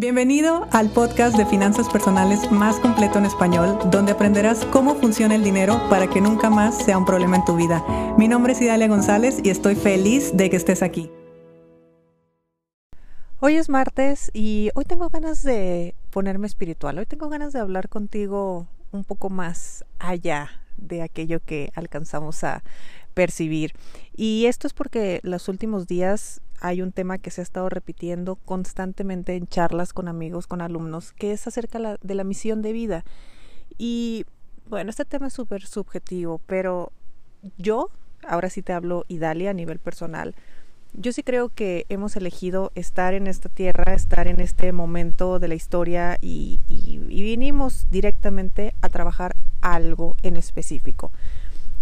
Bienvenido al podcast de finanzas personales más completo en español, donde aprenderás cómo funciona el dinero para que nunca más sea un problema en tu vida. Mi nombre es Idalia González y estoy feliz de que estés aquí. Hoy es martes y hoy tengo ganas de ponerme espiritual, hoy tengo ganas de hablar contigo un poco más allá de aquello que alcanzamos a percibir. Y esto es porque los últimos días hay un tema que se ha estado repitiendo constantemente en charlas con amigos, con alumnos, que es acerca de la misión de vida. Y bueno, este tema es súper subjetivo, pero yo, ahora sí te hablo Idalia a nivel personal, yo sí creo que hemos elegido estar en esta tierra, estar en este momento de la historia y, y vinimos directamente a trabajar algo en específico.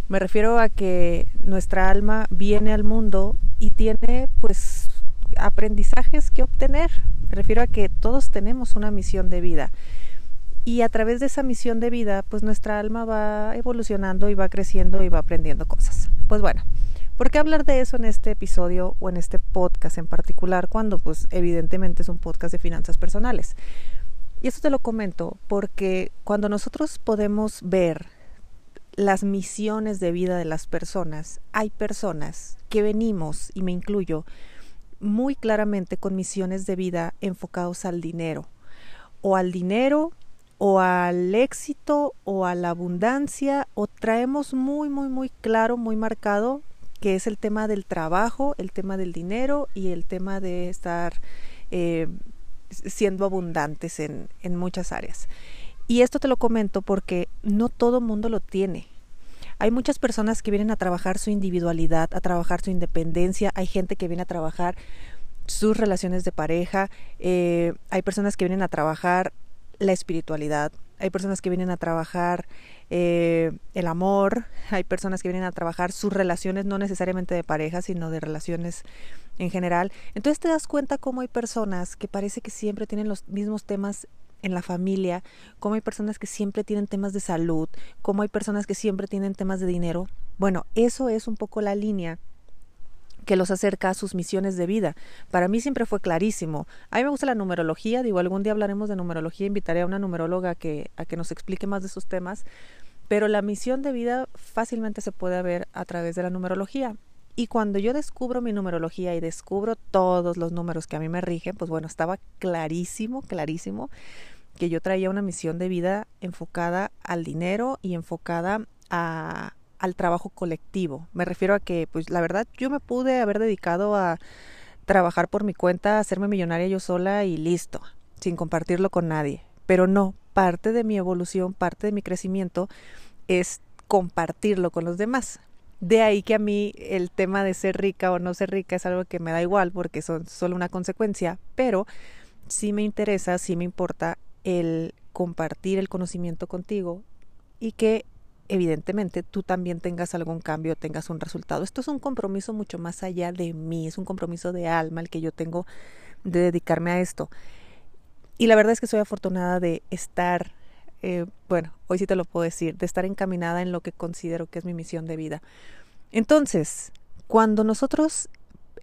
Me refiero a que nuestra alma viene al mundo y tiene pues aprendizajes que obtener. Me refiero a que todos tenemos una misión de vida. Y a través de esa misión de vida, pues nuestra alma va evolucionando y va creciendo y va aprendiendo cosas. Pues bueno, ¿por qué hablar de eso en este episodio o en este podcast en particular cuando pues evidentemente es un podcast de finanzas personales? Y esto te lo comento porque cuando nosotros podemos ver las misiones de vida de las personas, hay personas que venimos, y me incluyo, muy claramente con misiones de vida enfocados al dinero, o al dinero, o al éxito, o a la abundancia, o traemos muy, muy, muy claro, muy marcado que es el tema del trabajo, el tema del dinero y el tema de estar eh, siendo abundantes en, en muchas áreas. Y esto te lo comento porque no todo mundo lo tiene. Hay muchas personas que vienen a trabajar su individualidad, a trabajar su independencia, hay gente que viene a trabajar sus relaciones de pareja, eh, hay personas que vienen a trabajar la espiritualidad, hay personas que vienen a trabajar eh, el amor, hay personas que vienen a trabajar sus relaciones, no necesariamente de pareja, sino de relaciones en general. Entonces te das cuenta cómo hay personas que parece que siempre tienen los mismos temas en la familia, cómo hay personas que siempre tienen temas de salud, cómo hay personas que siempre tienen temas de dinero. Bueno, eso es un poco la línea que los acerca a sus misiones de vida. Para mí siempre fue clarísimo. A mí me gusta la numerología, digo, algún día hablaremos de numerología, invitaré a una numeróloga que, a que nos explique más de esos temas, pero la misión de vida fácilmente se puede ver a través de la numerología. Y cuando yo descubro mi numerología y descubro todos los números que a mí me rigen, pues bueno, estaba clarísimo, clarísimo que yo traía una misión de vida enfocada al dinero y enfocada a, al trabajo colectivo. Me refiero a que, pues la verdad, yo me pude haber dedicado a trabajar por mi cuenta, hacerme millonaria yo sola y listo, sin compartirlo con nadie. Pero no, parte de mi evolución, parte de mi crecimiento es compartirlo con los demás. De ahí que a mí el tema de ser rica o no ser rica es algo que me da igual porque son solo una consecuencia, pero sí me interesa, sí me importa el compartir el conocimiento contigo y que evidentemente tú también tengas algún cambio, tengas un resultado. Esto es un compromiso mucho más allá de mí, es un compromiso de alma el que yo tengo de dedicarme a esto. Y la verdad es que soy afortunada de estar eh, bueno, hoy sí te lo puedo decir, de estar encaminada en lo que considero que es mi misión de vida. Entonces, cuando nosotros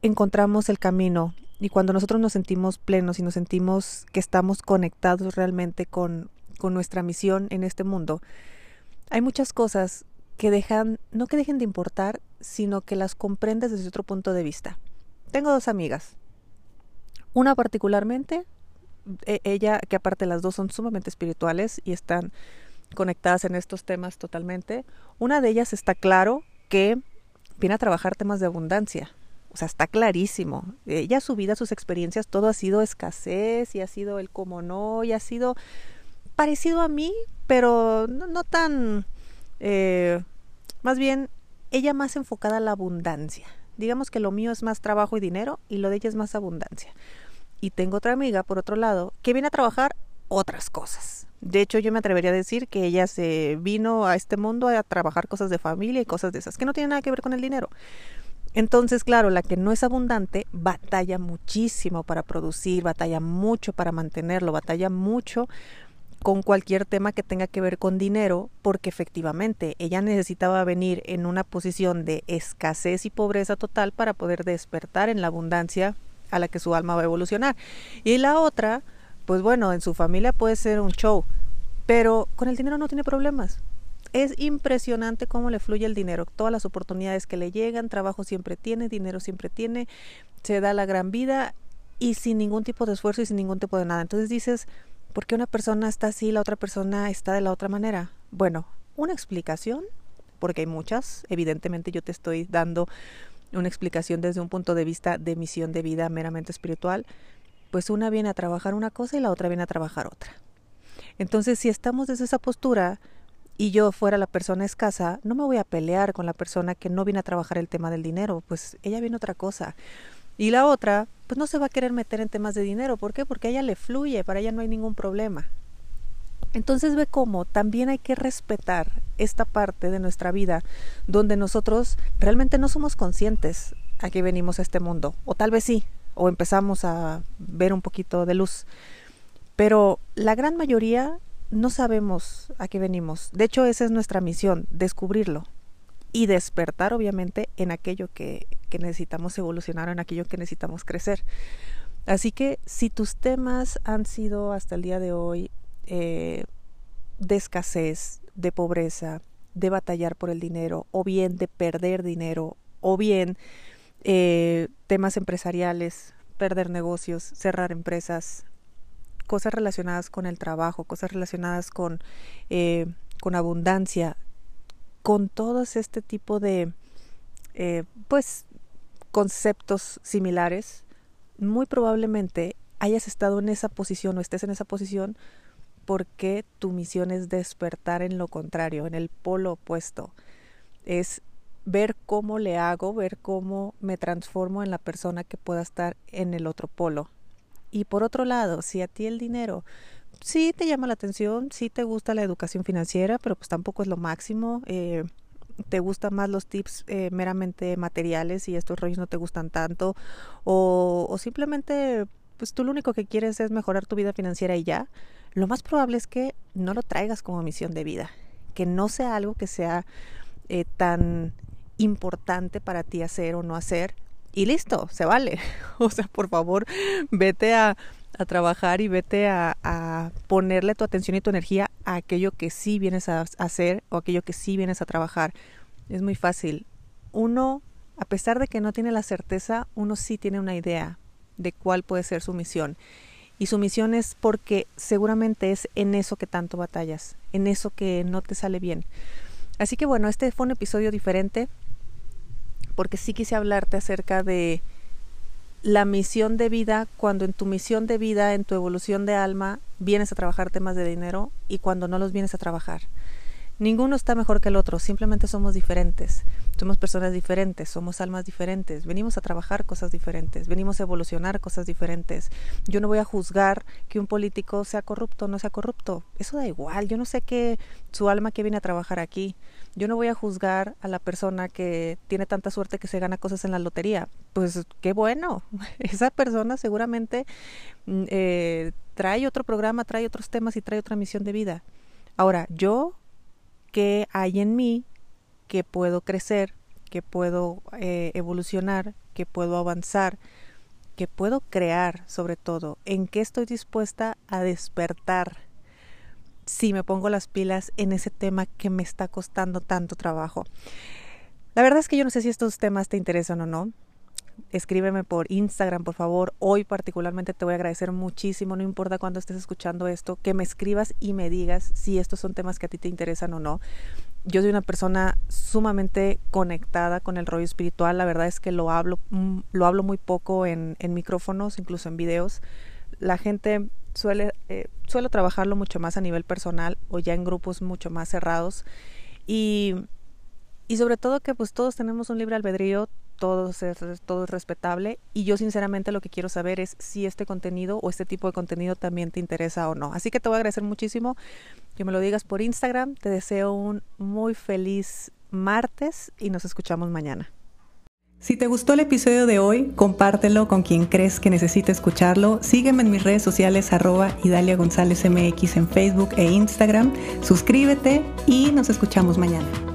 encontramos el camino y cuando nosotros nos sentimos plenos y nos sentimos que estamos conectados realmente con, con nuestra misión en este mundo, hay muchas cosas que dejan, no que dejen de importar, sino que las comprendes desde otro punto de vista. Tengo dos amigas. Una particularmente ella, que aparte las dos son sumamente espirituales y están conectadas en estos temas totalmente, una de ellas está claro que viene a trabajar temas de abundancia. O sea, está clarísimo. Ella, su vida, sus experiencias, todo ha sido escasez y ha sido el como no y ha sido parecido a mí, pero no, tan... Eh, más bien, ella más enfocada a la abundancia. Digamos que lo mío es más trabajo y dinero y lo de ella es más abundancia. Y tengo otra amiga, por otro lado, que viene a trabajar otras cosas. De hecho, yo me atrevería a decir que ella se vino a este mundo a trabajar cosas de familia y cosas de esas, que no tienen nada que ver con el dinero. Entonces, claro, la que no es abundante batalla muchísimo para producir, batalla mucho para mantenerlo, batalla mucho con cualquier tema que tenga que ver con dinero, porque efectivamente ella necesitaba venir en una posición de escasez y pobreza total para poder despertar en la abundancia a la que su alma va a evolucionar. Y la otra, pues bueno, en su familia puede ser un show, pero con el dinero no tiene problemas. Es impresionante cómo le fluye el dinero, todas las oportunidades que le llegan, trabajo siempre tiene, dinero siempre tiene, se da la gran vida y sin ningún tipo de esfuerzo y sin ningún tipo de nada. Entonces dices, ¿por qué una persona está así y la otra persona está de la otra manera? Bueno, una explicación, porque hay muchas, evidentemente yo te estoy dando una explicación desde un punto de vista de misión de vida meramente espiritual, pues una viene a trabajar una cosa y la otra viene a trabajar otra. Entonces, si estamos desde esa postura, y yo fuera la persona escasa, no me voy a pelear con la persona que no viene a trabajar el tema del dinero, pues ella viene otra cosa. Y la otra, pues no se va a querer meter en temas de dinero. ¿Por qué? Porque a ella le fluye, para ella no hay ningún problema. Entonces ve cómo también hay que respetar esta parte de nuestra vida donde nosotros realmente no somos conscientes a que venimos a este mundo. O tal vez sí, o empezamos a ver un poquito de luz. Pero la gran mayoría no sabemos a qué venimos. De hecho, esa es nuestra misión, descubrirlo y despertar, obviamente, en aquello que, necesitamos evolucionar, en aquello que necesitamos crecer. Así que si tus temas han sido hasta el día de hoy eh, de escasez, de pobreza, de batallar por el dinero, o bien de perder dinero, o bien eh, temas empresariales, perder negocios, cerrar empresas, cosas relacionadas con el trabajo, cosas relacionadas con, eh, con abundancia, con todos este tipo de pues conceptos similares, muy probablemente hayas estado en esa posición o estés en esa posición porque tu misión es despertar en lo contrario, en el polo opuesto. Es ver cómo le hago, ver cómo me transformo en la persona que pueda estar en el otro polo. Y por otro lado, si a ti el dinero sí te llama la atención, sí te gusta la educación financiera, pero pues tampoco es lo máximo. Eh, te gustan más los tips eh, meramente materiales y estos rollos no te gustan tanto o, o, simplemente pues tú lo único que quieres es mejorar tu vida financiera y ya, lo más probable es que no lo traigas como misión de vida, que no sea algo que sea eh, tan importante para ti hacer o no hacer y listo, se vale. O sea, por favor, vete a, trabajar y vete a, a, ponerle tu atención y tu energía a aquello que sí vienes a, hacer o aquello que sí vienes a trabajar. Es muy fácil. Uno, a pesar de que no tiene la certeza, uno sí tiene una idea de cuál puede ser su misión. Y su misión es porque seguramente es en eso que tanto batallas, en eso que no te sale bien. Así que bueno, este fue un episodio diferente porque sí quise hablarte acerca de la misión de vida, cuando en tu misión de vida, en tu evolución de alma, vienes a trabajar temas de dinero y cuando no los vienes a trabajar. Ninguno está mejor que el otro, simplemente somos diferentes. Somos personas diferentes, somos almas diferentes, venimos a trabajar cosas diferentes, venimos a evolucionar cosas diferentes. Yo no voy a juzgar que un político sea corrupto o no sea corrupto, eso da igual, yo no sé qué su alma que viene a trabajar aquí. Yo no voy a juzgar a la persona que tiene tanta suerte que se gana cosas en la lotería. Pues qué bueno, esa persona seguramente mm, eh, trae otro programa, trae otros temas y trae otra misión de vida. Ahora, yo qué hay en mí que puedo crecer, que puedo eh, evolucionar, que puedo avanzar, que puedo crear sobre todo, en qué estoy dispuesta a despertar si me pongo las pilas en ese tema que me está costando tanto trabajo. La verdad es que yo no sé si estos temas te interesan o no escríbeme por Instagram, por favor. Hoy particularmente te voy a agradecer muchísimo, no importa cuándo estés escuchando esto, que me escribas y me digas si estos son temas que a ti te interesan o no. Yo soy una persona sumamente conectada con el rollo espiritual, la verdad es que lo hablo, mm, lo hablo muy poco en, micrófonos, incluso en videos. La gente suele, eh, trabajarlo mucho más a nivel personal o ya en grupos mucho más cerrados. Y, y sobre todo que pues todos tenemos un libre albedrío, todo es, todo es respetable y yo sinceramente lo que quiero saber es si este contenido o este tipo de contenido también te interesa o no. Así que te voy a agradecer muchísimo que me lo digas por Instagram. Te deseo un muy feliz martes y nos escuchamos mañana. Si te gustó el episodio de hoy, compártelo con quien crees que necesite escucharlo. Sígueme en mis redes sociales arroba Idalia González MX en Facebook e Instagram. Suscríbete y nos escuchamos mañana.